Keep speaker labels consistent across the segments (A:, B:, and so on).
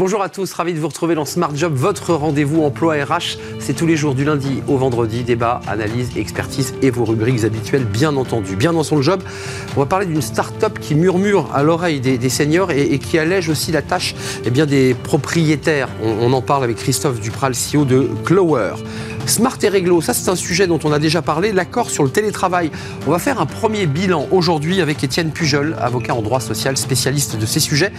A: Bonjour à tous, ravi de vous retrouver dans Smart Job, votre rendez-vous emploi RH. C'est tous les jours du lundi au vendredi, débat, analyse, expertise et vos rubriques habituelles, bien entendu. Bien dans son job, on va parler d'une start-up qui murmure à l'oreille des, seniors et, qui allège aussi la tâche eh des propriétaires. On, en parle avec Christophe Dupral, CEO de Clower. Smart et réglo, ça c'est un sujet dont on a déjà parlé, l'accord sur le télétravail. On va faire un premier bilan aujourd'hui avec Étienne Pujol, avocat en droit social, spécialiste de ces sujets.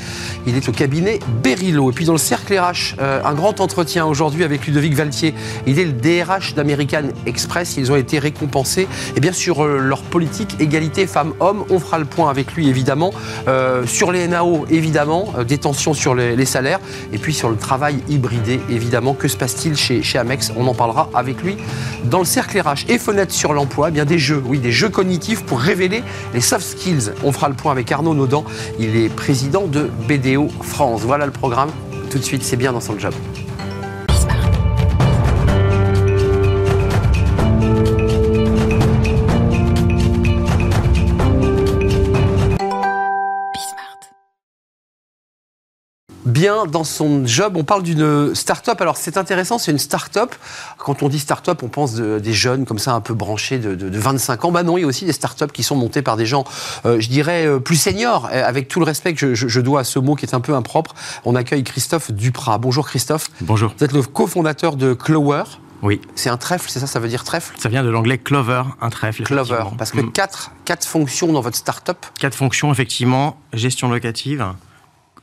A: Il est au cabinet Berilo. Et puis dans le cercle RH, euh, un grand entretien aujourd'hui avec Ludovic Valtier. Il est le DRH d'American Express. Ils ont été récompensés bien sur euh, leur politique égalité femmes-hommes. On fera le point avec lui évidemment. Euh, sur les NAO évidemment, des tensions sur les, salaires. Et puis sur le travail hybridé évidemment. Que se passe-t-il chez, chez Amex? On en parlera avec lui dans le cercle RH et fenêtre sur l'emploi, eh bien des jeux, oui, des jeux cognitifs pour révéler les soft skills. On fera le point avec Arnaud Naudan, il est président de BDO France. Voilà le programme. Tout de suite, c'est bien dans son job. Bien dans son job. On parle d'une start-up. Alors c'est intéressant, c'est une start-up. Quand on dit start-up, on pense des jeunes comme ça un peu branchés de, 25 ans. Bah non, il y a aussi des start-up qui sont montées par des gens, euh, je dirais, euh, plus seniors. Avec tout le respect que je, dois à ce mot qui est un peu impropre, on accueille Christophe Duprat. Bonjour Christophe.
B: Bonjour.
A: Vous êtes le cofondateur de Clower.
B: Oui.
A: C'est un trèfle, c'est ça, ça veut dire trèfle?
B: Ça vient de l'anglais clover, un trèfle.
A: Clover, parce que mm. quatre, quatre fonctions dans votre start-up
B: Quatre fonctions, effectivement. Gestion locative,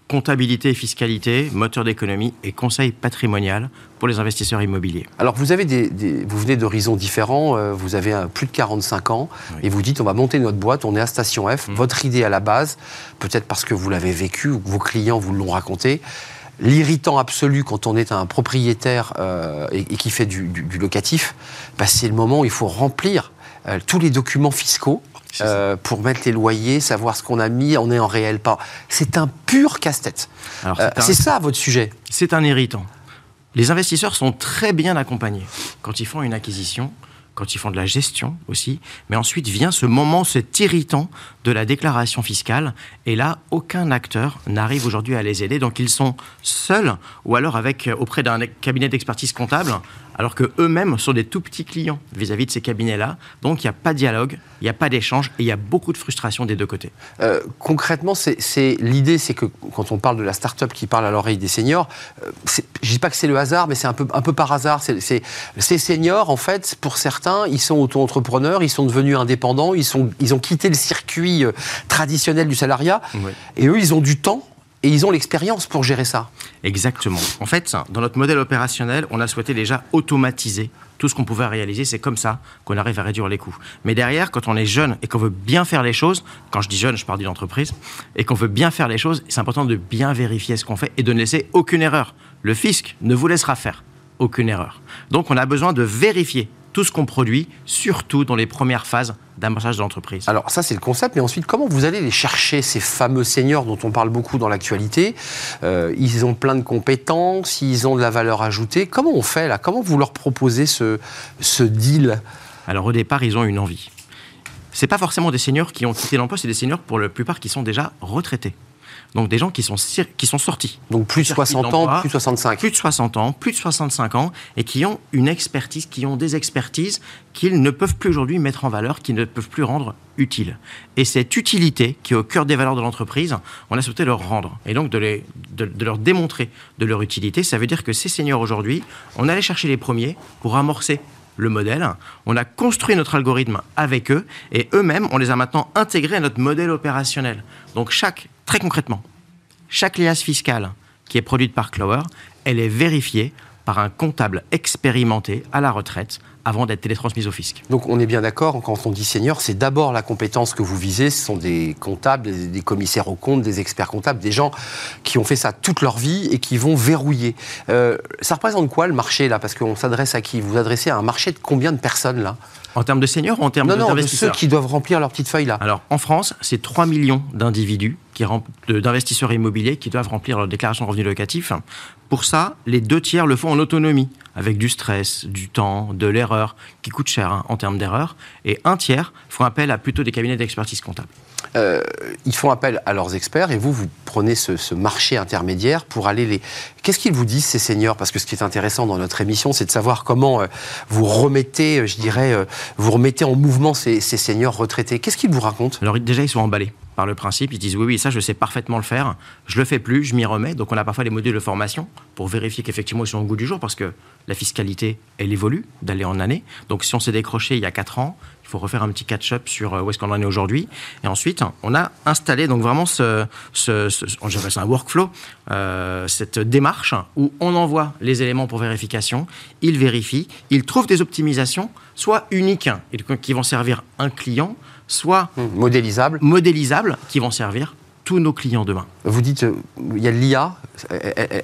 B: comptabilité et fiscalité, moteur d'économie et conseil patrimonial pour les investisseurs immobiliers.
A: Alors vous, avez des, vous venez d'horizons différents, euh, vous avez plus de 45 ans et vous dites on va monter notre boîte, on est à Station F. Mmh. Votre idée à la base, peut-être parce que vous l'avez vécu ou que vos clients vous l'ont raconté, l'irritant absolu quand on est un propriétaire euh, et, qui fait du, locatif, bah, c'est le moment où il faut remplir euh, tous les documents fiscaux euh, pour mettre les loyers, savoir ce qu'on a mis, on est en réel pas. C'est un pur casse-tête. Euh, c'est ça votre sujet.
B: C'est un irritant. Les investisseurs sont très bien accompagnés quand ils font une acquisition quand ils font de la gestion aussi. Mais ensuite vient ce moment, cet irritant de la déclaration fiscale. Et là, aucun acteur n'arrive aujourd'hui à les aider. Donc ils sont seuls ou alors avec euh, auprès d'un cabinet d'expertise comptable, alors que eux-mêmes sont des tout petits clients vis-à-vis de ces cabinets-là. Donc il n'y a pas de dialogue, il n'y a pas d'échange et il y a beaucoup de frustration des deux côtés.
A: Euh, concrètement, c'est l'idée, c'est que quand on parle de la start-up qui parle à l'oreille des seniors, euh, je ne dis pas que c'est le hasard, mais c'est un peu, par hasard. Ces seniors, en fait, pour certains ils sont auto-entrepreneurs, ils sont devenus indépendants, ils, sont, ils ont quitté le circuit euh, traditionnel du salariat, et eux, ils ont du temps et ils ont l'expérience pour gérer ça.
B: Exactement. En fait, dans notre modèle opérationnel, on a souhaité déjà automatiser tout ce qu'on pouvait réaliser. C'est comme ça qu'on arrive à réduire les coûts. Mais derrière, quand on est jeune et qu'on veut bien faire les choses, quand je dis jeune, je parle d'une entreprise, et qu'on veut bien faire les choses, c'est important de bien vérifier ce qu'on fait et de ne laisser aucune erreur. Le fisc ne vous laissera faire aucune erreur. Donc on a besoin de vérifier tout ce qu'on produit, surtout dans les premières phases d'amorçage de l'entreprise.
A: Alors ça c'est le concept, mais ensuite comment vous allez les chercher, ces fameux seniors dont on parle beaucoup dans l'actualité? Euh, Ils ont plein de compétences, ils ont de la valeur ajoutée. Comment on fait là? Comment vous leur proposez ce, ce deal?
B: Alors au départ, ils ont une envie. C'est pas forcément des seniors qui ont quitté l'emploi, c'est des seniors pour la plupart qui sont déjà retraités. Donc des gens qui sont, qui sont sortis.
A: Donc plus de 60 ans, plus de 65.
B: Plus de 60 ans, plus de 65 ans, et qui ont une expertise, qui ont des expertises qu'ils ne peuvent plus aujourd'hui mettre en valeur, qu'ils ne peuvent plus rendre utiles. Et cette utilité, qui est au cœur des valeurs de l'entreprise, on a souhaité leur rendre. Et donc de, les, de, leur démontrer de leur utilité. Ça veut dire que ces seniors aujourd'hui, on allait chercher les premiers pour amorcer le modèle, on a construit notre algorithme avec eux et eux-mêmes, on les a maintenant intégrés à notre modèle opérationnel. Donc chaque Très concrètement, chaque liasse fiscale qui est produite par Clower, elle est vérifiée par un comptable expérimenté à la retraite avant d'être télétransmise au fisc.
A: Donc on est bien d'accord, quand on dit senior, c'est d'abord la compétence que vous visez, ce sont des comptables, des, commissaires aux comptes, des experts comptables, des gens qui ont fait ça toute leur vie et qui vont verrouiller. Euh, ça représente quoi le marché là? Parce qu'on s'adresse à qui? Vous vous adressez à un marché de combien de personnes là?
B: En termes de seniors ou en termes
A: non, non,
B: de
A: ceux qui doivent remplir leur petite feuille là.
B: Alors en France, c'est 3 millions d'individus d'investisseurs immobiliers qui doivent remplir leur déclaration de revenus locatifs. Pour ça, les deux tiers le font en autonomie, avec du stress, du temps, de l'erreur, qui coûte cher hein, en termes d'erreur. Et un tiers font appel à plutôt des cabinets d'expertise comptable.
A: Euh, ils font appel à leurs experts et vous, vous prenez ce, marché intermédiaire pour aller les. Qu'est-ce qu'ils vous disent ces seniors? Parce que ce qui est intéressant dans notre émission, c'est de savoir comment vous remettez, je dirais, vous remettez en mouvement ces, ces seniors retraités. Qu'est-ce qu'ils vous racontent?
B: Alors déjà, ils sont emballés par le principe. Ils disent oui, oui, ça, je sais parfaitement le faire. Je le fais plus, je m'y remets. Donc, on a parfois des modules de formation pour vérifier qu'effectivement, ils sont au goût du jour parce que la fiscalité, elle évolue d'année en année. Donc, si on s'est décroché il y a 4 ans, il faut refaire un petit catch-up sur euh, où est-ce qu'on en est aujourd'hui. Et ensuite, on a installé donc vraiment ce, ce, ce on ça un workflow, euh, cette démarche où on envoie les éléments pour vérification, il vérifie, il trouve des optimisations, soit uniques, qui vont servir un client, soit
A: hmm, modélisables,
B: modélisables qui vont servir tous nos clients demain.
A: Vous dites, euh, il y a l'IA.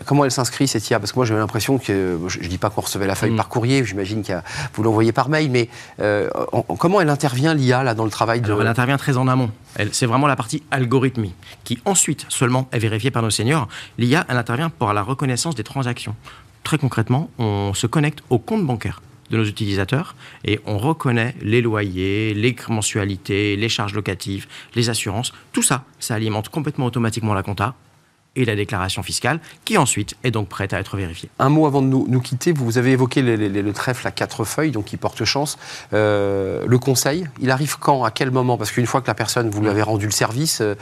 A: Comment elle s'inscrit cette IA Parce que moi j'ai l'impression que, je ne dis pas qu'on recevait la feuille hmm. par courrier, j'imagine que vous l'envoyez par mail, mais euh, comment elle intervient l'IA là dans le travail de...
B: Elle intervient très en amont. C'est vraiment la partie algorithmie qui ensuite seulement est vérifiée par nos seniors. L'IA, elle intervient pour la reconnaissance des transactions. Très concrètement, on se connecte au compte bancaire de nos utilisateurs et on reconnaît les loyers, les mensualités, les charges locatives, les assurances. Tout ça, ça alimente complètement automatiquement la compta et la déclaration fiscale, qui ensuite est donc prête à être vérifiée.
A: Un mot avant de nous, quitter, vous avez évoqué le trèfle à quatre feuilles, donc qui porte chance. Euh, le conseil, il arrive quand À quel moment? Parce qu'une fois que la personne, vous lui avez rendu le service, euh,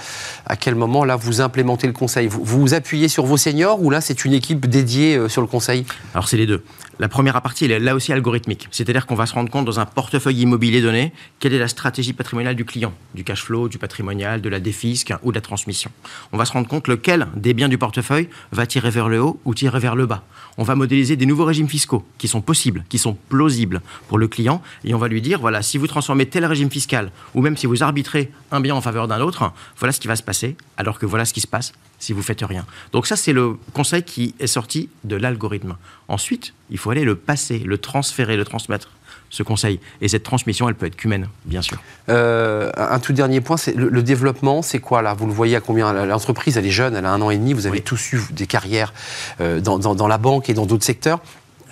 A: à quel moment, là, vous implémentez le conseil? Vous, vous appuyez sur vos seniors ou là, c'est une équipe dédiée euh, sur le conseil?
B: Alors, c'est les deux. La première partie, elle est là aussi algorithmique. C'est-à-dire qu'on va se rendre compte dans un portefeuille immobilier donné, quelle est la stratégie patrimoniale du client, du cash flow, du patrimonial, de la défisque ou de la transmission. On va se rendre compte lequel des biens du portefeuille va tirer vers le haut ou tirer vers le bas. On va modéliser des nouveaux régimes fiscaux qui sont possibles, qui sont plausibles pour le client, et on va lui dire, voilà, si vous transformez tel régime fiscal, ou même si vous arbitrez un bien en faveur d'un autre, voilà ce qui va se passer, alors que voilà ce qui se passe si vous faites rien. Donc ça, c'est le conseil qui est sorti de l'algorithme. Ensuite, il faut aller le passer, le transférer, le transmettre ce conseil. Et cette transmission, elle peut être qu'humaine, bien sûr.
A: Euh, un tout dernier point, c'est le, développement, c'est quoi là? Vous le voyez à combien? L'entreprise, elle est jeune, elle a un an et demi, vous avez tous eu des carrières euh, dans, dans, la banque et dans d'autres secteurs.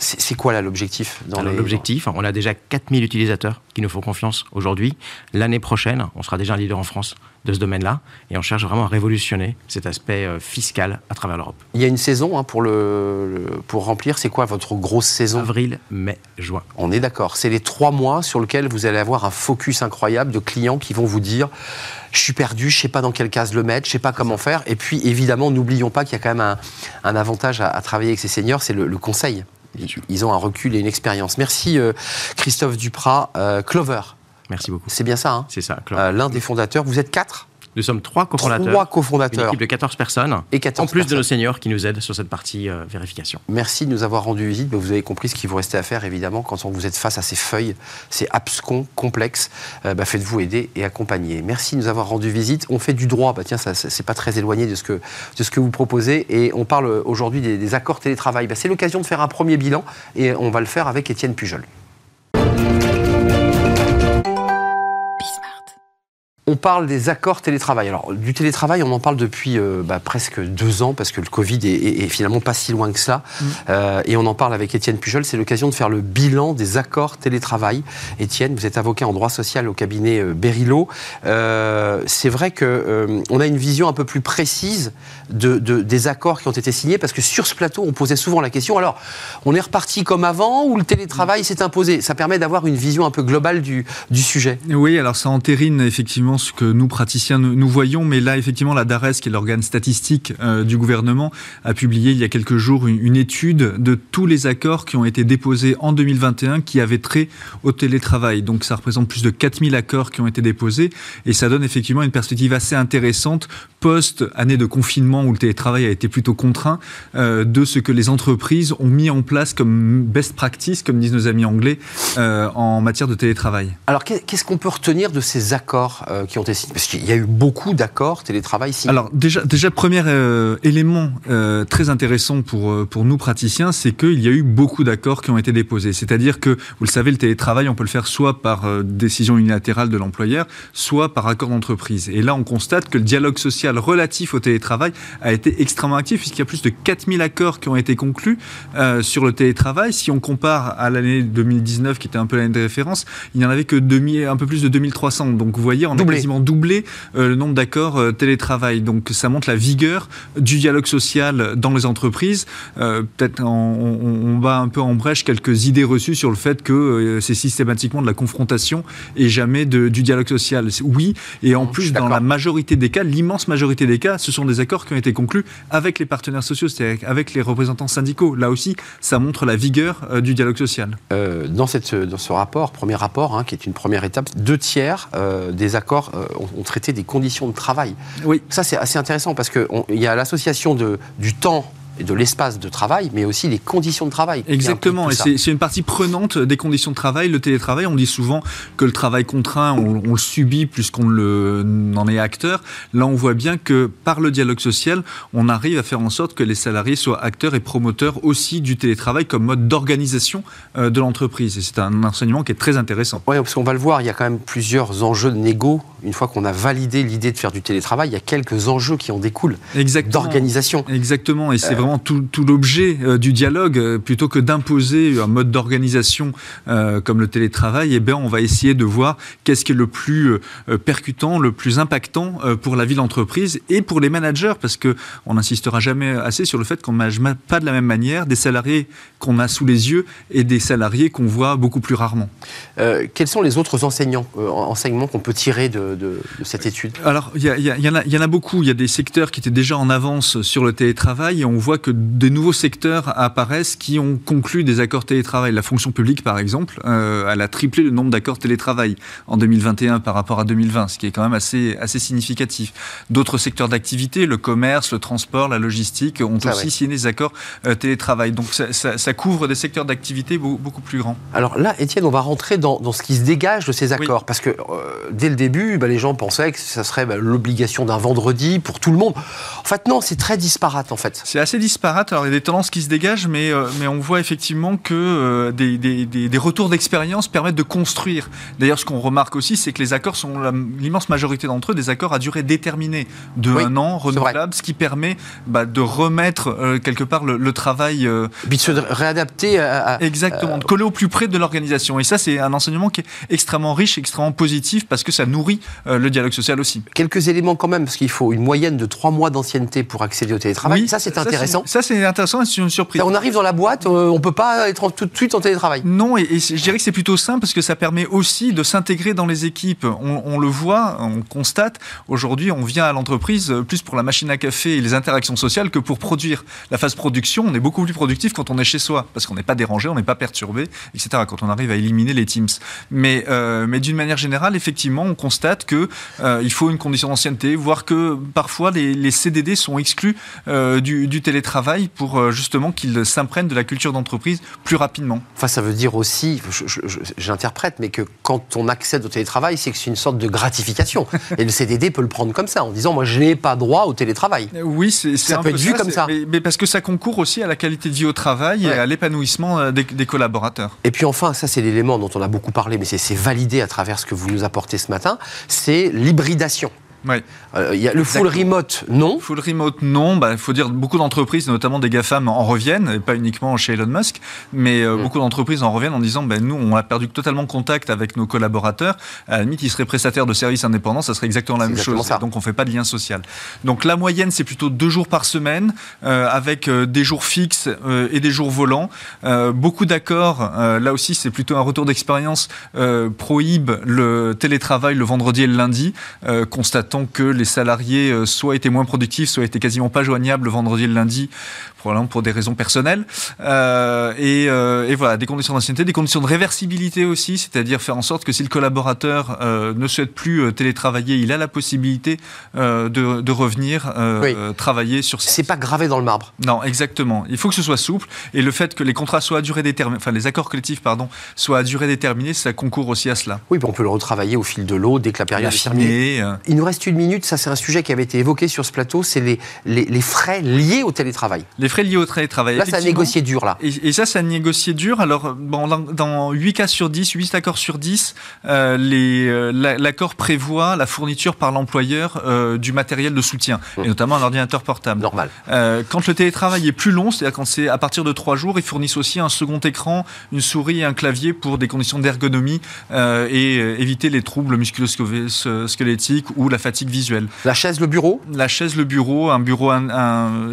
A: C'est quoi là l'objectif
B: L'objectif, on a déjà 4000 utilisateurs qui nous font confiance aujourd'hui. L'année prochaine, on sera déjà un leader en France de ce domaine-là et on cherche vraiment à révolutionner cet aspect euh, fiscal à travers l'Europe.
A: Il y a une saison hein, pour, le, pour remplir. C'est quoi votre grosse saison?
B: Avril, mai, juin.
A: On est d'accord. C'est les trois mois sur lesquels vous allez avoir un focus incroyable de clients qui vont vous dire je suis perdu, je ne sais pas dans quelle case le mettre, je ne sais pas comment faire. Et puis évidemment, n'oublions pas qu'il y a quand même un, avantage à, travailler avec ces seniors, c'est le, conseil. Ils ont un recul et une expérience. Merci euh, Christophe Duprat. Euh, Clover,
B: Merci beaucoup.
A: C'est bien ça, hein?
B: C'est ça.
A: Euh, L'un des fondateurs. Vous êtes quatre?
B: Nous sommes trois cofondateurs.
A: Trois cofondateurs. Une
B: équipe de 14 personnes. Et 14 en plus de nos seniors qui nous aident sur cette partie euh, vérification.
A: Merci de nous avoir rendu visite. Vous avez compris ce qu'il vous restait à faire, évidemment, quand vous êtes face à ces feuilles, ces abscons complexes. Euh, bah, faites-vous aider et accompagner. Merci de nous avoir rendu visite. On fait du droit. Bah, tiens, ça, c'est pas très éloigné de ce, que, de ce que vous proposez. Et on parle aujourd'hui des, des, accords télétravail. Bah, c'est l'occasion de faire un premier bilan et on va le faire avec Étienne Pujol. On parle des accords télétravail. Alors, du télétravail, on en parle depuis euh, bah, presque deux ans, parce que le Covid est, finalement pas si loin que ça. Mm. Euh, et on en parle avec Étienne Pujol. C'est l'occasion de faire le bilan des accords télétravail. Étienne, vous êtes avocat en droit social au cabinet euh, Berilo. c'est vrai qu'on a une vision un peu plus précise de, des accords qui ont été signés, parce que sur ce plateau, on posait souvent la question alors, on est reparti comme avant ou le télétravail s'est imposé? Ça permet d'avoir une vision un peu globale du, du sujet.
C: Oui, alors ça entérine effectivement que nous, praticiens, nous, voyons. Mais là, effectivement, la DARES, qui est l'organe statistique euh, du gouvernement, a publié il y a quelques jours une, étude de tous les accords qui ont été déposés en 2021 qui avaient trait au télétravail. Donc, ça représente plus de 4000 accords qui ont été déposés. Et ça donne effectivement une perspective assez intéressante post-année de confinement où le télétravail a été plutôt contraint, euh, de ce que les entreprises ont mis en place comme best practice, comme disent nos amis anglais, euh, en matière de télétravail.
A: Alors, qu'est-ce qu'on peut retenir de ces accords qui ont été signés Parce qu'il y a eu beaucoup d'accords télétravail signés.
C: Alors déjà, déjà premier euh, élément euh, très intéressant pour, euh, pour nous praticiens, c'est qu'il y a eu beaucoup d'accords qui ont été déposés. C'est-à-dire que, vous le savez, le télétravail, on peut le faire soit par décision unilatérale de l'employeur, soit par accord d'entreprise. Et là, on constate que le dialogue social relatif au télétravail a été extrêmement actif, puisqu'il y a plus de 4000 accords qui ont été conclus sur le télétravail. Si on compare à l'année 2019, qui était un peu l'année de référence, il n'y en avait que demi, un peu plus de 2300. Donc vous voyez, on a quasiment doublé le nombre d'accords télétravail. Donc ça montre la vigueur du dialogue social dans les entreprises. Peut-être on, bat un peu en brèche quelques idées reçues sur le fait que c'est systématiquement de la confrontation et jamais de, du dialogue social. Oui, et en plus, dans la majorité des cas, l'immense majorité des cas, ce sont des accords qui ont été conclus avec les partenaires sociaux, c'est-à-dire avec les représentants syndicaux. Là aussi, ça montre la vigueur euh, du dialogue social.
A: Euh, dans, cette, dans ce rapport, premier rapport, hein, qui est une première étape, deux tiers euh, des accords ont, traité des conditions de travail. Oui. Ça, c'est assez intéressant parce qu'il y a l'association du temps de l'espace de travail, mais aussi les conditions de travail.
C: Exactement, et c'est une partie prenante des conditions de travail. Le télétravail, on dit souvent que le travail contraint, on, le subit plus qu'on en est acteur. Là, on voit bien que par le dialogue social, on arrive à faire en sorte que les salariés soient acteurs et promoteurs aussi du télétravail comme mode d'organisation euh, de l'entreprise. Et c'est un enseignement qui est très intéressant.
A: Oui, parce qu'on va le voir, il y a quand même plusieurs enjeux de négo. Une fois qu'on a validé l'idée de faire du télétravail, il y a quelques enjeux qui en découlent d'organisation.
C: Exactement, et c'est vraiment tout, l'objet euh, du dialogue, euh, plutôt que d'imposer un mode d'organisation euh, comme le télétravail, eh bien, on va essayer de voir qu'est-ce qui est le plus percutant, le plus impactant pour la vie d'entreprise et pour les managers, parce que on n'insistera jamais assez sur le fait qu'on ne manage pas de la même manière des salariés qu'on a sous les yeux et des salariés qu'on voit beaucoup plus rarement.
A: quels sont les autres enseignants, enseignements qu'on peut tirer de, cette étude?
C: Alors, il y, y, en a beaucoup. Il y a des secteurs qui étaient déjà en avance sur le télétravail et on voit que des nouveaux secteurs apparaissent qui ont conclu des accords télétravail. La fonction publique, par exemple, euh, elle a triplé le nombre d'accords télétravail en 2021 par rapport à 2020, ce qui est quand même assez, assez significatif. D'autres secteurs d'activité, le commerce, le transport, la logistique, ont aussi signé des accords euh, télétravail. Donc ça, couvre des secteurs d'activité beaucoup, plus grands.
A: Alors là, Étienne, on va rentrer dans, ce qui se dégage de ces accords, parce que euh, dès le début, bah, les gens pensaient que ça serait bah, l'obligation d'un vendredi pour tout le monde. En fait, non, c'est très disparate, en fait.
C: C'est assez disparate alors il y a des tendances qui se dégagent, mais, euh, mais on voit effectivement que euh, des, des, des, retours d'expérience permettent de construire. D'ailleurs, ce qu'on remarque aussi, c'est que les accords sont l'immense majorité d'entre eux des accords à durée déterminée, de un an, renouvelable, ce qui permet bah, de remettre euh, quelque part le, travail.
A: Puis de se réadapter à.
C: Exactement, de coller au plus près de l'organisation. Et ça, c'est un enseignement qui est extrêmement riche, extrêmement positif, parce que ça nourrit le dialogue social aussi.
A: Quelques éléments quand même, parce qu'il faut une moyenne de trois mois d'ancienneté pour accéder au télétravail. Oui, ça, c'est intéressant
C: ça c'est intéressant, c'est une surprise.
A: On arrive dans la boîte, euh, on peut pas être tout de suite en télétravail.
C: Non, et, je dirais que c'est plutôt simple parce que ça permet aussi de s'intégrer dans les équipes. On, le voit, on constate. Aujourd'hui, on vient à l'entreprise plus pour la machine à café et les interactions sociales que pour produire. La phase production, on est beaucoup plus productif quand on est chez soi parce qu'on n'est pas dérangé, on n'est pas perturbé, etc. Quand on arrive à éliminer les Teams. Mais, euh, mais d'une manière générale, effectivement, on constate que euh, il faut une condition d'ancienneté, voire que parfois les, CDD sont exclus du, du télétravail pour euh, justement qu'ils s'imprègnent de la culture d'entreprise plus rapidement.
A: Enfin, ça veut dire aussi, j'interprète, mais que quand on accède au télétravail, c'est que c'est une sorte de gratification. Et le CDD peut le prendre comme ça, en disant, moi, je n'ai pas droit au télétravail.
C: Euh, oui, c'est
A: ça peut être vu comme ça.
C: Mais, parce que ça concourt aussi à la qualité de vie au travail et à l'épanouissement euh, des, des, collaborateurs.
A: Et puis enfin, ça c'est l'élément dont on a beaucoup parlé, mais c'est validé à travers ce que vous nous apportez ce matin, c'est l'hybridation.
C: Ouais.
A: Euh, y a le full remote, non?
C: Full remote, non. Il bah, faut dire beaucoup d'entreprises, notamment des GAFAM, en reviennent, et pas uniquement chez Elon Musk, mais euh, mm. beaucoup d'entreprises en reviennent en disant ben, nous, on a perdu totalement contact avec nos collaborateurs. À la limite, ils seraient prestataires de services indépendants, ça serait exactement la même chose. Donc, on fait pas de lien social. Donc, la moyenne, c'est plutôt deux jours par semaine, euh, avec des jours fixes et des jours volants. beaucoup d'accords, là aussi, c'est plutôt un retour d'expérience, prohibe le télétravail le vendredi et le lundi, constatant que les salariés euh, soit étaient moins productifs, soit étaient quasiment pas joignables le vendredi et le lundi, probablement pour des raisons personnelles. Euh, euh, et, voilà, des conditions d'ancienneté, des conditions de réversibilité aussi, c'est-à-dire faire en sorte que si le collaborateur ne souhaite plus télétravailler, il a la possibilité de, revenir travailler sur.
A: C'est pas gravé dans le marbre.
C: Non, exactement. Il faut que ce soit souple et le fait que les contrats soient à durée déterminée, enfin les accords collectifs, pardon, soient à durée déterminée, ça concourt aussi à cela.
A: Oui, on peut le retravailler au fil de l'eau dès que la période est terminée. Il nous reste reste une minute, ça c'est un sujet qui avait été évoqué sur ce plateau, c'est les, les, frais liés au télétravail.
C: Les frais liés au télétravail.
A: Là, ça a négocié dur, là.
C: Et, ça, ça a négocié dur. Alors, bon, dans, 8 cas sur 10, 8 accords sur 10, euh, euh, l'accord prévoit la fourniture par l'employeur euh, du matériel de soutien, et mmh. notamment un ordinateur portable.
A: Normal.
C: quand le télétravail est plus long, c'est-à-dire quand c'est à partir de 3 jours, ils fournissent aussi un second écran, une souris et un clavier pour des conditions d'ergonomie et éviter les troubles musculo-squelettiques ou la fatigue visuelle.
A: La chaise, le bureau?
C: La chaise, le bureau, un bureau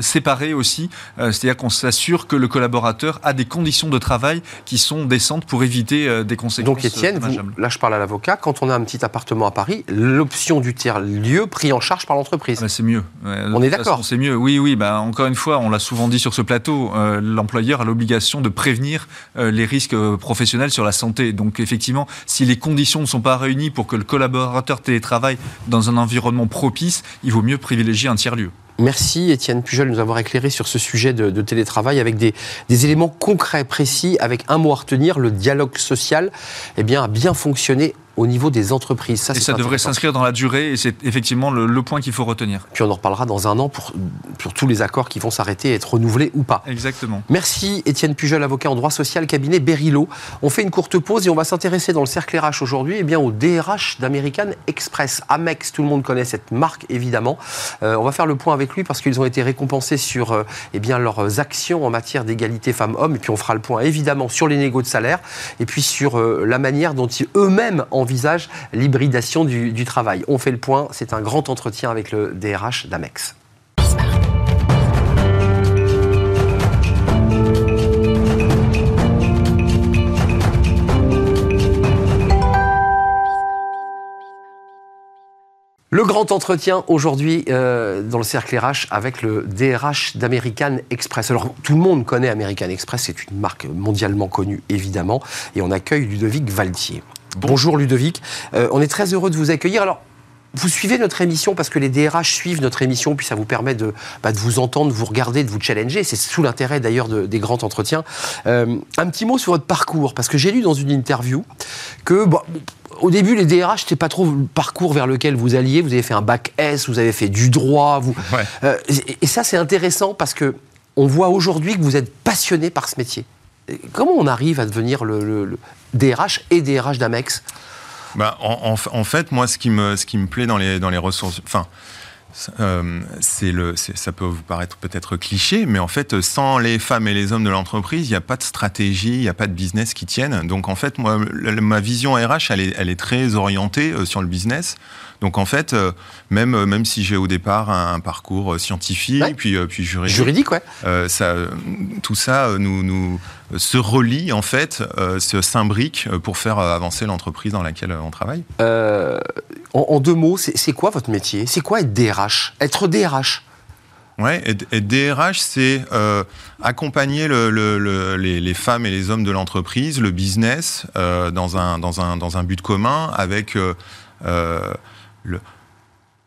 C: séparé aussi, c'est-à-dire qu'on s'assure que le collaborateur a des conditions de travail qui sont décentes pour éviter des conséquences.
A: Donc Étienne, là je parle à l'avocat, quand on a un petit appartement à Paris, l'option du tiers-lieu pris en charge par l'entreprise.
C: Bah, c'est mieux.
A: on est d'accord.
C: C'est mieux. Oui, oui. Bah, encore une fois, on l'a souvent dit sur ce plateau, euh, l'employeur a l'obligation de prévenir euh, les risques euh, professionnels sur la santé. Donc effectivement, si les conditions ne sont pas réunies pour que le collaborateur télétravaille dans un environnement propice, il vaut mieux privilégier un tiers-lieu.
A: Merci Étienne Pujol de nous avoir éclairé sur ce sujet de, télétravail avec des, éléments concrets, précis, avec un mot à retenir, le dialogue social eh bien, a bien fonctionné au niveau des entreprises.
C: Ça, et ça devrait s'inscrire dans la durée, et c'est effectivement le, point qu'il faut retenir.
A: Puis on en reparlera dans un an pour, pour tous les accords qui vont s'arrêter, être renouvelés ou pas.
C: Exactement.
A: Merci Étienne Pujol, avocat en droit social, cabinet Berilo. On fait une courte pause et on va s'intéresser dans le cercle RH aujourd'hui eh bien, au DRH d'American Express. Amex, tout le monde connaît cette marque évidemment. Euh, on va faire le point avec lui parce qu'ils ont été récompensés sur euh, eh bien, leurs actions en matière d'égalité femmes-hommes. Et puis on fera le point évidemment sur les négos de salaire et puis sur euh, la manière dont ils eux-mêmes en envisage l'hybridation du, travail. On fait le point, c'est un grand entretien avec le DRH d'Amex. Le grand entretien aujourd'hui euh, dans le cercle RH avec le DRH d'American Express. Alors tout le monde connaît American Express, c'est une marque mondialement connue évidemment, et on accueille Ludovic Valtier. Bonjour Ludovic, euh, on est très heureux de vous accueillir. Alors vous suivez notre émission parce que les DRH suivent notre émission, puis ça vous permet de, bah, de vous entendre, de vous regarder, de vous challenger. C'est sous l'intérêt d'ailleurs des grands entretiens. Euh, un petit mot sur votre parcours, parce que j'ai lu dans une interview que bah, au début, les DRH, c'était pas trop le parcours vers lequel vous alliez. Vous avez fait un bac S, vous avez fait du droit. Vous... Euh, et, ça, c'est intéressant parce que on voit aujourd'hui que vous êtes passionné par ce métier. Comment on arrive à devenir le, DRH et DRH d'Amex
D: bah, en, en, fait, moi, ce qui me, ce qui me plaît dans les, dans les ressources, enfin, euh, c'est le, ça peut vous paraître peut-être cliché, mais en fait, sans les femmes et les hommes de l'entreprise, il n'y a pas de stratégie, il n'y a pas de business qui tienne. Donc en fait, moi, ma vision RH, elle est, elle est très orientée euh, sur le business. Donc en fait, euh, même, même si j'ai au départ un, parcours scientifique, puis, puis juridique,
A: juridique ouais.
D: ça, tout ça nous, nous se relie en fait, se s'imbrique pour faire avancer l'entreprise dans laquelle on travaille?
A: En, deux mots, c'est quoi votre métier? C'est quoi être DRH Être DRH
D: Ouais, et, DRH, c'est accompagner le, les, femmes et les hommes de l'entreprise, le business, dans, un, dans, un, dans un but commun avec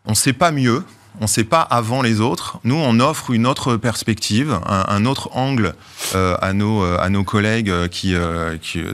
D: on ne sait pas mieux, on ne sait pas avant les autres. Nous, on offre une autre perspective, un, autre angle euh, à, nos, euh, à nos collègues euh, qui,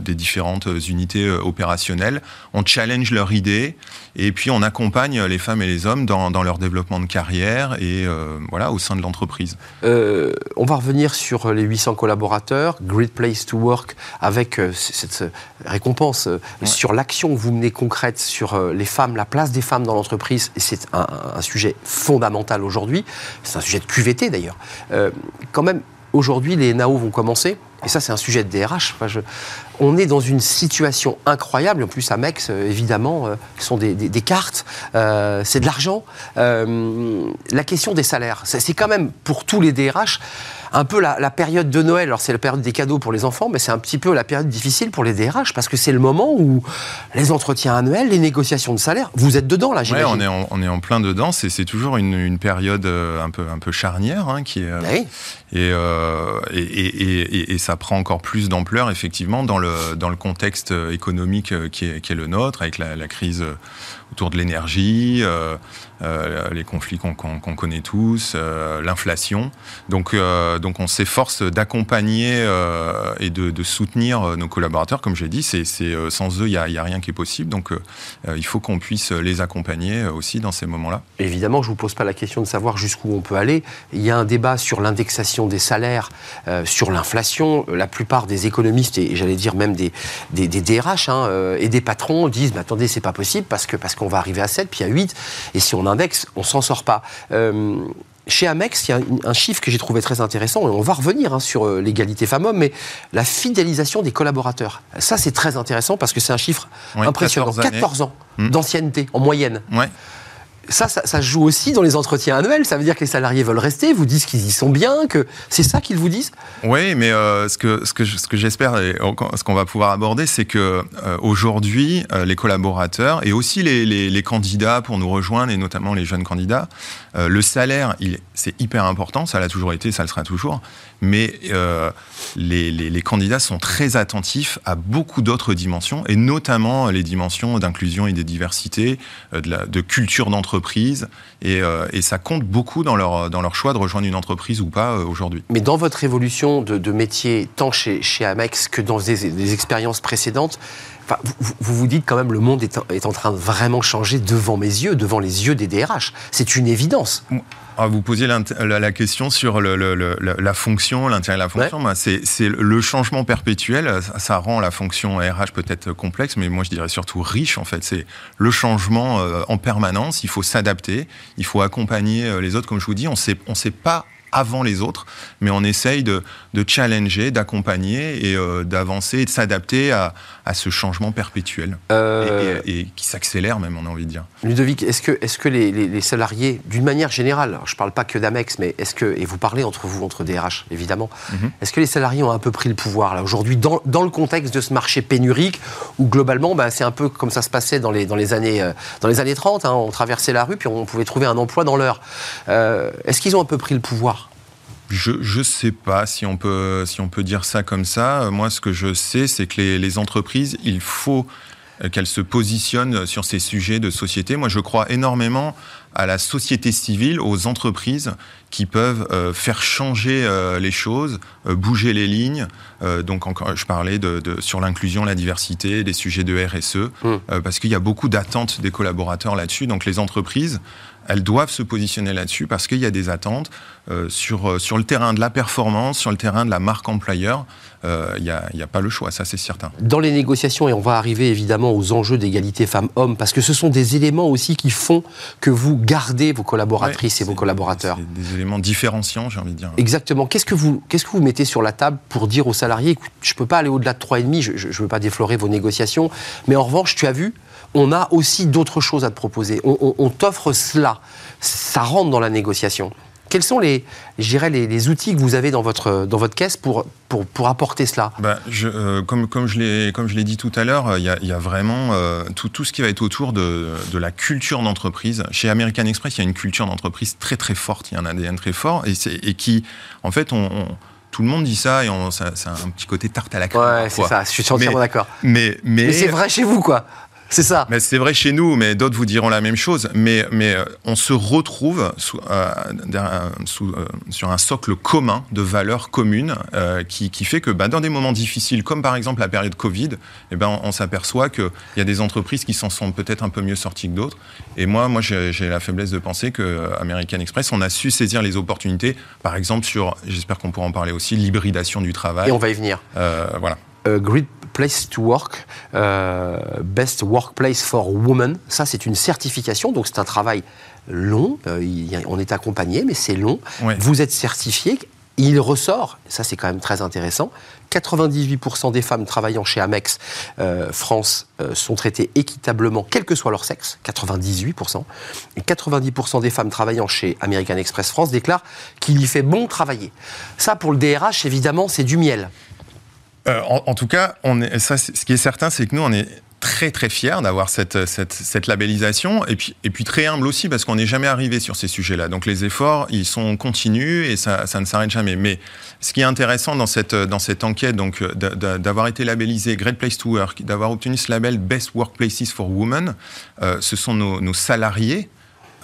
D: des différentes unités opérationnelles. On challenge leur idée et puis on accompagne les femmes et les hommes dans, leur développement de carrière et voilà au sein de l'entreprise.
A: on va revenir sur les 800 collaborateurs, Great Place to Work, avec cette récompense sur l'action que vous menez concrète sur les femmes, la place des femmes dans l'entreprise. C'est un, un sujet fondamental aujourd'hui. C'est un sujet de QVT d'ailleurs. Euh, quand même, aujourd'hui, les NAO vont commencer. Et ça, c'est un sujet de DRH. On est dans une situation incroyable. En plus, Amex, euh, évidemment, euh, sont des, cartes, c'est de l'argent. la question des salaires, c'est quand même pour tous les DRH un peu la, période de Noël. Alors c'est la période des cadeaux pour les enfants, mais c'est un petit peu la période difficile pour les DRH parce que c'est le moment où les entretiens annuels, les négociations de salaire, vous êtes dedans là,
D: j'imagine. on, est en, on est en plein dedans. C'est toujours une, période euh, un peu, un peu charnière hein, qui est.
A: Euh.
D: Euh, et, et, et, ça prend encore plus d'ampleur effectivement dans le, dans le contexte économique qui est, qui est le nôtre avec la, la crise autour de l'énergie, euh, euh, les conflits qu'on connaît tous, euh, l'inflation. Donc donc on s'efforce d'accompagner et de, soutenir nos collaborateurs. Comme j'ai dit, c'est, sans eux, il n'y a, rien qui est possible. Donc il faut qu'on puisse les accompagner aussi dans ces moments-là.
A: Évidemment, je ne vous pose pas la question de savoir jusqu'où on peut aller. Il y a un débat sur l'indexation des salaires, sur l'inflation. La plupart des économistes, et j'allais dire même des, des, DRH hein, et des patrons disent, mais attendez, c'est pas possible parce que parce qu'on va arriver à 7, puis à 8, et si on indexe, on s'en sort pas. Euh, chez Amex, il y a un chiffre que j'ai trouvé très intéressant, et on va revenir hein, sur euh, l'égalité femmes-hommes, mais la fidélisation des collaborateurs. Ça, c'est très intéressant parce que c'est un chiffre impressionnant. 14, ans hmm. d'ancienneté en moyenne.
D: Ouais
A: ça, ça, joue aussi dans les entretiens annuels. Ça veut dire que les salariés veulent rester, vous disent qu'ils y sont bien, que c'est ça qu'ils vous disent
D: Oui, mais euh, ce que, ce que, j'espère et ce qu'on va pouvoir aborder, c'est que euh, aujourd'hui, euh, les collaborateurs et aussi les, candidats pour nous rejoindre, et notamment les jeunes candidats, le salaire, c'est hyper important, ça l'a toujours été, ça le sera toujours, mais les, les, candidats sont très attentifs à beaucoup d'autres dimensions, et notamment les dimensions d'inclusion et de diversité, de, la, de culture d'entreprise euh, et, ça compte beaucoup dans leur, dans leur choix de rejoindre une entreprise ou pas euh, aujourd'hui.
A: Mais dans votre évolution de, métier, tant chez, chez Amex que dans des, expériences précédentes, vous, vous, dites quand même le monde est, est en train de vraiment changer devant mes yeux, devant les yeux des DRH. C'est une évidence.
D: Ah, vous posiez la, question sur la fonction, l'intérêt de la fonction. Bah, c'est le changement perpétuel. Ça, rend la fonction RH peut-être complexe, mais moi je dirais surtout riche en fait. C'est le changement euh, en permanence. Il faut s'adapter. Il faut accompagner euh, les autres. Comme je vous dis, on sait, on sait pas avant les autres, mais on essaye de, challenger, d'accompagner et euh, d'avancer et de s'adapter à, ce changement perpétuel euh, et, qui s'accélère même, on a envie de dire.
A: Ludovic, est-ce que, est -ce que les, salariés, d'une manière générale, je ne parle pas que d'Amex, mais est-ce que, et vous parlez entre vous, entre DRH évidemment, mhm. est-ce que les salariés ont un peu pris le pouvoir là aujourd'hui dans, le contexte de ce marché pénurique où globalement bah, c'est un peu comme ça se passait dans les, dans les, années, euh, dans les années 30, hein, on traversait la rue puis on pouvait trouver un emploi dans l'heure. est-ce qu'ils ont un peu pris le pouvoir?
D: Je ne sais pas si on, peut, si on peut dire ça comme ça. Moi, ce que je sais, c'est que les, les, entreprises, il faut qu'elles se positionnent sur ces sujets de société. Moi, je crois énormément à la société civile, aux entreprises qui peuvent euh, faire changer euh, les choses, euh, bouger les lignes. donc, encore, je parlais de, de sur l'inclusion, la diversité, des sujets de RSE, mmh. parce qu'il y a beaucoup d'attentes des collaborateurs là-dessus. Donc, les entreprises elles doivent se positionner là-dessus parce qu'il y a des attentes euh, sur, euh, sur le terrain de la performance, sur le terrain de la marque employeur. Euh, il n'y a, a, pas le choix, ça c'est certain.
A: Dans les négociations, et on va arriver évidemment aux enjeux d'égalité femmes-hommes, parce que ce sont des éléments aussi qui font que vous gardez vos collaboratrices et vos collaborateurs.
D: Des éléments différenciants, j'ai envie de dire.
A: Exactement. Qu'est-ce que vous, qu'est-ce que vous mettez sur la table pour dire aux salariés, je ne peux pas aller au-delà de 3,5, je ne veux pas déflorer vos négociations, mais en revanche, tu as vu, on a aussi d'autres choses à te proposer. On, t'offre cela. Ça rentre dans la négociation. Quels sont les, les, les, outils que vous avez dans votre, dans votre caisse pour, pour, pour apporter cela?
D: Ben, je, euh, comme, comme je l'ai dit tout à l'heure, il y, y, a vraiment euh, tout, tout, ce qui va être autour de, de la culture d'entreprise. Chez American Express, il y a une culture d'entreprise très très forte, il y a un ADN très fort et, et qui, en fait, on, tout le monde dit ça et c'est un petit côté tarte à la crème.
A: Ouais, c'est ça, je suis entièrement d'accord.
D: Mais, mais,
A: mais c'est vrai chez vous, quoi. C'est ça.
D: Mais c'est vrai chez nous, mais d'autres vous diront la même chose. Mais, mais euh, on se retrouve sous, euh, sous, euh, sur un socle commun de valeurs communes qui, qui, fait que bah, dans des moments difficiles, comme par exemple la période Covid, eh ben, on, s'aperçoit qu'il y a des entreprises qui s'en sont peut-être un peu mieux sorties que d'autres. Et moi, moi j'ai la faiblesse de penser que American Express, on a su saisir les opportunités, par exemple sur, j'espère qu'on pourra en parler aussi, l'hybridation du travail.
A: Et on va y venir.
D: voilà.
A: Place to Work, euh, Best Workplace for Women. Ça, c'est une certification, donc c'est un travail long. Euh, on est accompagné, mais c'est long. Vous êtes certifié. Il ressort, ça c'est quand même très intéressant, 98% des femmes travaillant chez Amex euh, France sont traitées équitablement, quel que soit leur sexe, 98%. Et 90% des femmes travaillant chez American Express France déclarent qu'il y fait bon travailler. Ça, pour le DRH, évidemment, c'est du miel.
D: Euh, en, tout cas, ce qui est certain, c'est que nous, on est très très fiers d'avoir cette, cette, cette, labellisation et puis, et puis très humble aussi parce qu'on n'est jamais arrivé sur ces sujets-là. Donc les efforts, ils sont continus et ça, ne s'arrête jamais. Mais ce qui est intéressant dans cette, dans cette enquête, donc d'avoir été labellisé Great Place to Work, d'avoir obtenu ce label Best Workplaces for Women, euh, ce sont nos, nos salariés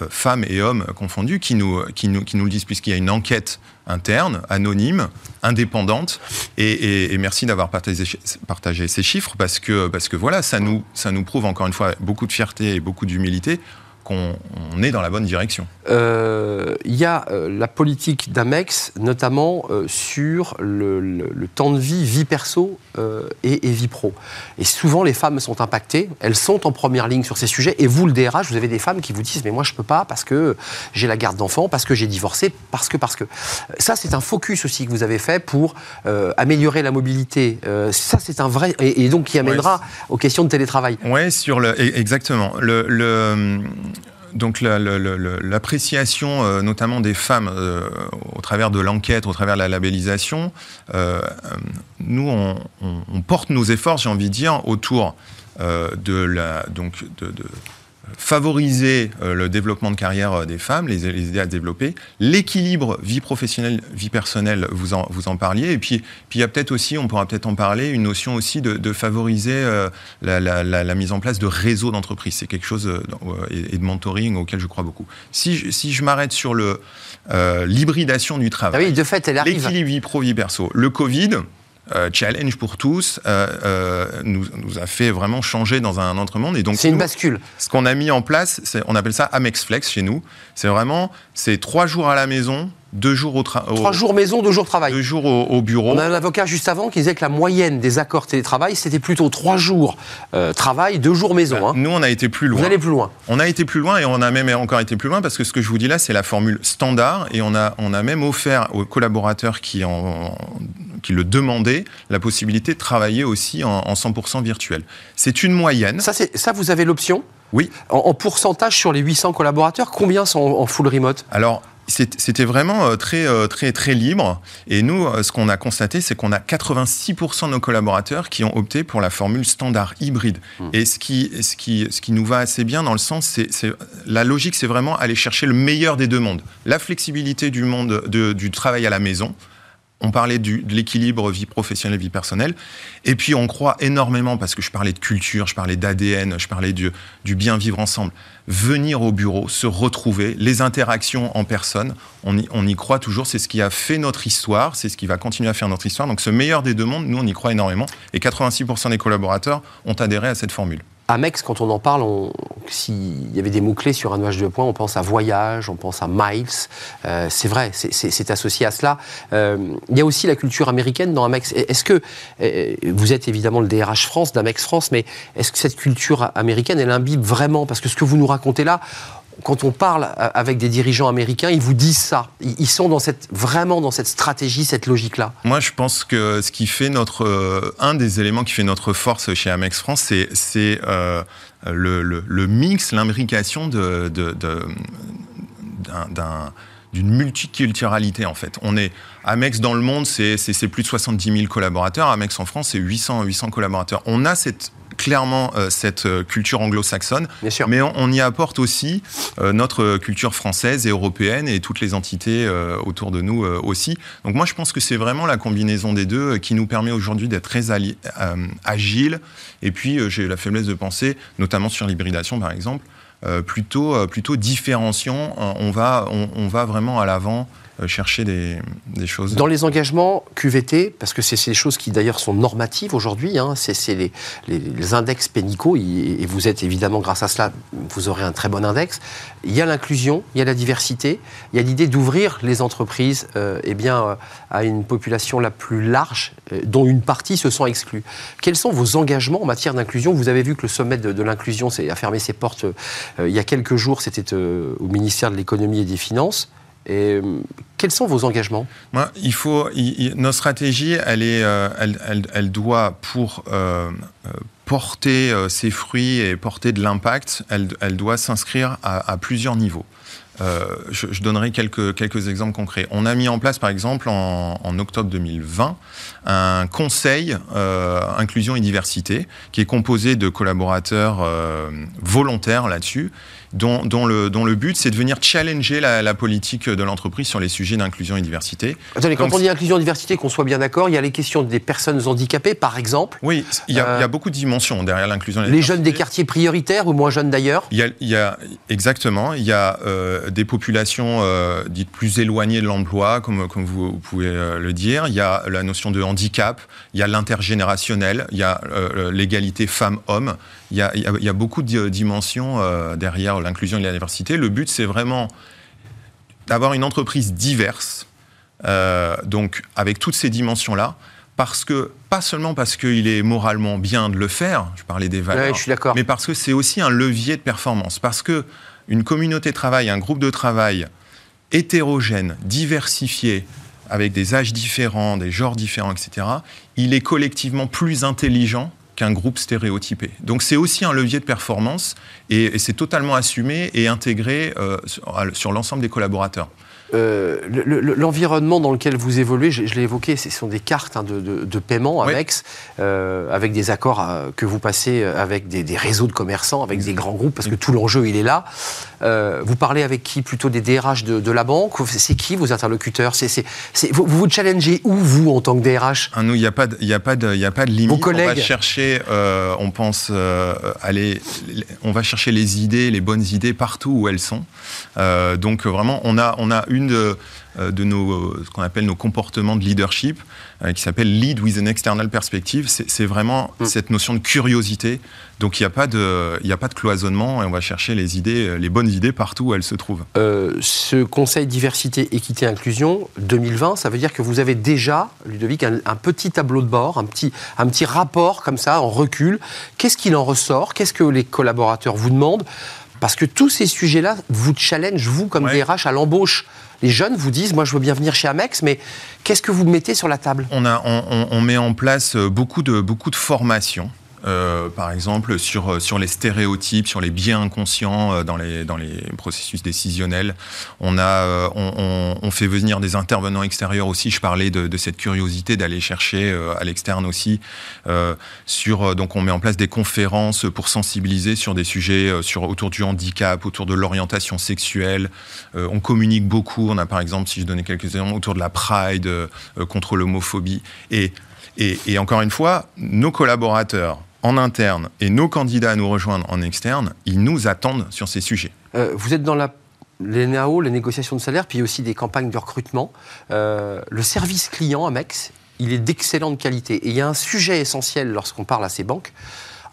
D: femmes et hommes confondus, qui nous, qui nous, qui nous le disent, puisqu'il y a une enquête interne, anonyme, indépendante. Et, merci d'avoir partagé, partagé, ces chiffres parce que, parce que voilà, ça nous, ça nous prouve encore une fois beaucoup de fierté et beaucoup d'humilité qu'on est dans la bonne direction.
A: Euh, il y a euh, la politique d'Amex, notamment euh, sur le, temps de vie, vie perso et, vie pro. Et souvent, les femmes sont impactées, elles sont en première ligne sur ces sujets. Et vous, le DRH, vous avez des femmes qui vous disent Mais moi, je ne peux pas parce que j'ai la garde d'enfants, parce que j'ai divorcé, parce que, parce que. Ça, c'est un focus aussi que vous avez fait pour améliorer la mobilité. ça, c'est un vrai. Et, donc, qui amènera aux questions de télétravail.
D: Oui, sur le. E, exactement. le, le donc l'appréciation euh, notamment des femmes euh, au travers de l'enquête, au travers de la labellisation, euh, nous on, porte nos efforts, j'ai envie de dire, autour de la donc de, favoriser euh, le développement de carrière euh, des femmes, les, aider à développer, l'équilibre vie professionnelle, vie personnelle, vous en, vous en parliez, et puis, puis il y a peut-être aussi, on pourra peut-être en parler, une notion aussi de, favoriser euh, la, mise en place de réseaux d'entreprises. C'est quelque chose, et, de mentoring auquel je crois beaucoup. Si je, si je m'arrête sur le l'hybridation du travail,
A: ah oui, de fait, elle
D: arrive. L'équilibre vie pro, vie perso, le Covid, euh, challenge pour tous euh, euh, nous, nous, a fait vraiment changer dans un autre monde.
A: Et donc c'est une bascule.
D: Ce qu'on a mis en place, on appelle ça Amex Flex chez nous. C'est vraiment c'est trois jours à la maison, deux jours au travail.
A: Trois jours maison, deux jours travail.
D: Deux jours au, bureau.
A: On a un avocat juste avant qui disait que la moyenne des accords télétravail, c'était plutôt trois jours travail, deux jours maison. Ben, hein.
D: Nous, on a été plus loin.
A: Vous allez plus loin.
D: On a été plus loin et on a même encore été plus loin parce que ce que je vous dis là, c'est la formule standard et on a, on a même offert aux collaborateurs qui en qui le demandaient la possibilité de travailler aussi en, 100% virtuel. C'est une moyenne.
A: Ça, ça vous avez l'option
D: Oui.
A: En, pourcentage sur les 800 collaborateurs, combien sont en, full remote?
D: Alors, c'était vraiment euh, très, euh, très, très libre. Et nous, euh, ce qu'on a constaté, c'est qu'on a 86% de nos collaborateurs qui ont opté pour la formule standard hybride. Hmm. Et ce qui, ce, qui, ce qui nous va assez bien dans le sens, c'est la logique, c'est vraiment aller chercher le meilleur des deux mondes. La flexibilité du monde du travail à la maison, on parlait de l'équilibre vie professionnelle, vie personnelle. Et puis on croit énormément, parce que je parlais de culture, je parlais d'ADN, je parlais du, bien vivre ensemble. Venir au bureau, se retrouver, les interactions en personne, on y, on y croit toujours. C'est ce qui a fait notre histoire, c'est ce qui va continuer à faire notre histoire. Donc ce meilleur des deux mondes, nous on y croit énormément. Et 86% des collaborateurs ont adhéré à cette formule.
A: Amex, quand on en parle, s'il y avait des mots-clés sur un nuage de points, on pense à voyage, on pense à miles. Euh, c'est vrai, c'est associé à cela. Euh, il y a aussi la culture américaine dans Amex. Est-ce que, euh, vous êtes évidemment le DRH France, d'Amex France, mais est-ce que cette culture américaine, elle imbibe vraiment? Parce que ce que vous nous racontez là, quand on parle avec des dirigeants américains, ils vous disent ça. Ils sont vraiment dans cette stratégie, cette logique-là.
D: Moi, je pense que ce qui fait notre, euh, un des éléments qui fait notre force chez Amex France, c'est euh, le, mix, l'imbrication d'une multiculturalité en fait. On est Amex dans le monde, c'est plus de 70 000 collaborateurs. Amex en France, c'est 800 800 collaborateurs. On a cette clairement euh, cette euh, culture anglo-saxonne, mais on, y apporte aussi euh, notre culture française et européenne et toutes les entités autour de nous aussi. Donc moi, je pense que c'est vraiment la combinaison des deux qui nous permet aujourd'hui d'être très agile. Et puis, j'ai la faiblesse de penser, notamment sur l'hybridation par exemple, plutôt, plutôt différenciant. On va, on va vraiment à l'avant chercher des, choses.
A: Dans les engagements QVT, parce que c'est ces choses qui d'ailleurs sont normatives aujourd'hui, hein, c'est les, les, index pénicaux, et vous êtes évidemment, grâce à cela, vous aurez un très bon index. Il y a l'inclusion, il y a la diversité, il y a l'idée d'ouvrir les entreprises euh, eh bien, euh, à une population la plus large, dont une partie se sent exclue. Quels sont vos engagements en matière d'inclusion? Vous avez vu que le sommet de l'inclusion a fermé ses portes il y a quelques jours, c'était au ministère de l'économie et des finances. Et euh, quels sont vos engagements?
D: Moi, il faut, Notre stratégie, elle, est, euh, elle, doit, pour euh, porter ses fruits et porter de l'impact, elle, doit s'inscrire à, plusieurs niveaux. je, donnerai quelques, quelques exemples concrets. On a mis en place, par exemple, en, en octobre 2020, un conseil inclusion et diversité qui est composé de collaborateurs volontaires là-dessus dont, dont, le, dont le but, c'est de venir challenger la, la politique de l'entreprise sur les sujets d'inclusion et diversité.
A: Attendez, quand Donc, on dit inclusion et diversité, qu'on soit bien d'accord, il y a les questions des personnes handicapées, par exemple.
D: Oui, il y a, euh, il y a beaucoup de dimensions derrière l'inclusion
A: Les
D: diversité.
A: jeunes des quartiers prioritaires ou moins jeunes d'ailleurs
D: Il y a, il y a exactement, il y a euh, des populations euh, dites plus éloignées de l'emploi, comme, comme vous, vous pouvez le dire. Il y a la notion de handicap, il y a l'intergénérationnel, il y a l'égalité femmes-hommes. Il y a, il, y a, beaucoup de dimensions derrière l'inclusion et la diversité. Le but, c'est vraiment d'avoir une entreprise diverse, euh, donc avec toutes ces dimensions-là, parce que pas seulement parce qu'il est moralement bien de le faire, je parlais des valeurs,
A: Ouais, je suis
D: mais parce que c'est aussi un levier de performance, parce que une communauté de travail, un groupe de travail hétérogène, diversifié, avec des âges différents, des genres différents, etc., il est collectivement plus intelligent qu'un groupe stéréotypé. Donc c'est aussi un levier de performance et, et c'est totalement assumé et intégré euh, sur, l'ensemble des collaborateurs.
A: Euh, le- le- L'environnement dans lequel vous évoluez, je, je l'ai évoqué, ce sont des cartes hein, de, de- de paiement
D: Oui.
A: Amex, euh, avec des accords que vous passez avec des, des réseaux de commerçants, avec des grands groupes, parce que tout l'enjeu, il est là. Euh, vous parlez avec qui Plutôt des DRH de, de la banque C'est qui vos interlocuteurs vous, vous vous challengez où, vous, en tant que DRH
D: Ah, nous, il n'y a, pas de- il y a, pas de- il y a pas de limite.
A: Vos
D: On va
A: collègues
D: chercher, euh, on pense euh, aller, on va chercher les idées, les bonnes idées partout où elles sont. Donc vraiment, on a, on a une de, de nos, ce qu'on appelle nos comportements de leadership, qui s'appelle Lead with an External Perspective. C'est vraiment
A: Mm.
D: cette notion de curiosité. Donc il n'y a pas de, y a pas de cloisonnement et on va chercher les idées, euh, les bonnes idées partout où elles se trouvent.
A: Euh, ce Conseil diversité, équité, inclusion 2020, ça veut dire que vous avez déjà, Ludovic, un, un petit tableau de bord, un petit, un petit rapport comme ça, en recul. Qu'est-ce qu'il en ressort? Qu'est-ce que les collaborateurs vous demandent? Parce que tous ces sujets-là vous challengent, vous, comme
D: Ouais.
A: DRH, à l'embauche. Les jeunes vous disent, moi je veux bien venir chez Amex, mais qu'est-ce que vous mettez sur la table?
D: On, a, on, on- on met en place euh, beaucoup de, beaucoup de formations. Euh, par exemple, sur, euh, sur les stéréotypes, sur les biais inconscients euh, dans les, dans les processus décisionnels. On, a, on, on- fait venir des intervenants extérieurs aussi. Je parlais de, cette curiosité d'aller chercher à l'externe aussi. Sur, donc, on met en place des conférences pour sensibiliser sur des sujets sur, autour du handicap, autour de l'orientation sexuelle. On communique beaucoup. On a par exemple, si je donnais quelques exemples, autour de la Pride, contre l'homophobie. Et, et encore une fois, nos collaborateurs en interne et nos candidats à nous rejoindre en externe, ils nous attendent sur ces sujets.
A: Euh, Vous êtes dans la, les NAO, les négociations de salaire, puis aussi des campagnes de recrutement. Euh, le service client Amex, il est d'excellente qualité. Et il y a un sujet essentiel lorsqu'on parle à ces banques,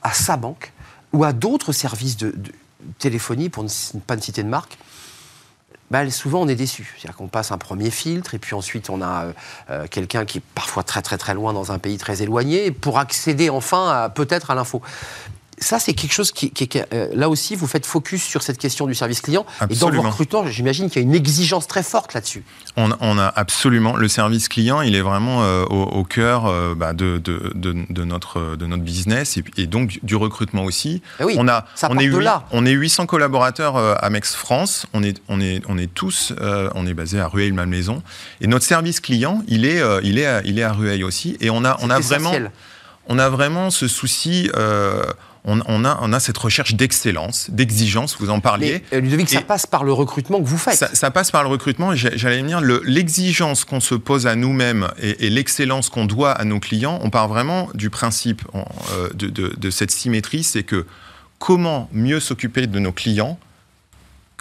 A: à sa banque, ou à d'autres services de, de téléphonie, pour ne pas ne citer de marque. Bah, souvent, on est déçu. C'est-à-dire qu'on passe un premier filtre, et puis ensuite, on a euh, euh, quelqu'un qui est parfois très, très, très loin dans un pays très éloigné, pour accéder enfin peut-être à l'info. Ça, c'est quelque chose qui, qui- qui- euh, là aussi, vous faites focus sur cette question du service client. Et dans
D: Absolument.
A: vos recrutements, j'imagine qu'il y a une exigence très forte là-dessus.
D: On, on a absolument le service client, il est vraiment euh, au, au cœur euh, bah, de, de, de, de notre, de notre business et, donc du recrutement aussi.
A: Eh oui,
D: on, a,
A: ça
D: on, est
A: là.
D: on est 800 collaborateurs euh, à Mex France, on est, on est, on est tous, euh, on est basé à Rueil-Malmaison. Et notre service client, il est, euh, il est, à, il est à Rueil aussi. Et on a, on a vraiment on a vraiment ce souci, euh, on, on a, on a cette recherche d'excellence, d'exigence, vous en parliez.
A: Mais, euh, Ludovic, ça passe par le recrutement que vous faites.
D: Ça, ça passe par le recrutement et j'allais dire le- l'exigence qu'on se pose à nous-mêmes et, et l'excellence qu'on doit à nos clients. On part vraiment du principe euh, de, de- de cette symétrie, c'est que comment mieux s'occuper de nos clients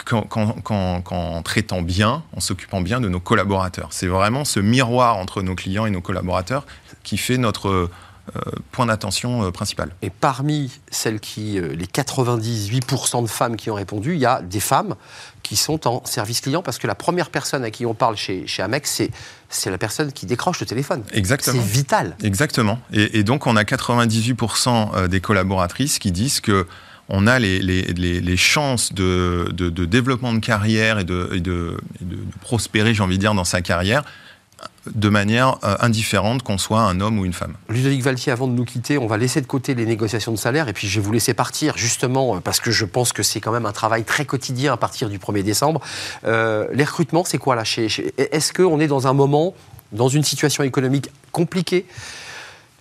D: qu'en traitant bien, en s'occupant bien de nos collaborateurs. C'est vraiment ce miroir entre nos clients et nos collaborateurs qui fait notre point d'attention euh, principal.
A: Et parmi celles qui, euh, les 98% de femmes qui ont répondu, il y a des femmes qui sont en service client parce que la première personne à qui on parle chez, chez Amex, c'est, c'est la personne qui décroche le téléphone.
D: Exactement.
A: C'est vital.
D: Exactement. Et, et donc, on a 98% euh, des collaboratrices qui disent que on a les, les, les, les chances de, de, de développement de carrière et de, et de, et de- de prospérer, j'ai envie de dire, dans sa carrière de manière euh, indifférente qu'on soit un homme ou une femme.
A: Ludovic Valtier, avant de nous quitter, on va laisser de côté les négociations de salaire et puis je vais vous laisser partir justement euh, parce que je pense que c'est quand même un travail très quotidien à partir du 1er décembre. Euh, les recrutements, c'est quoi là. Est-ce qu'on est dans un moment, dans une situation économique compliquée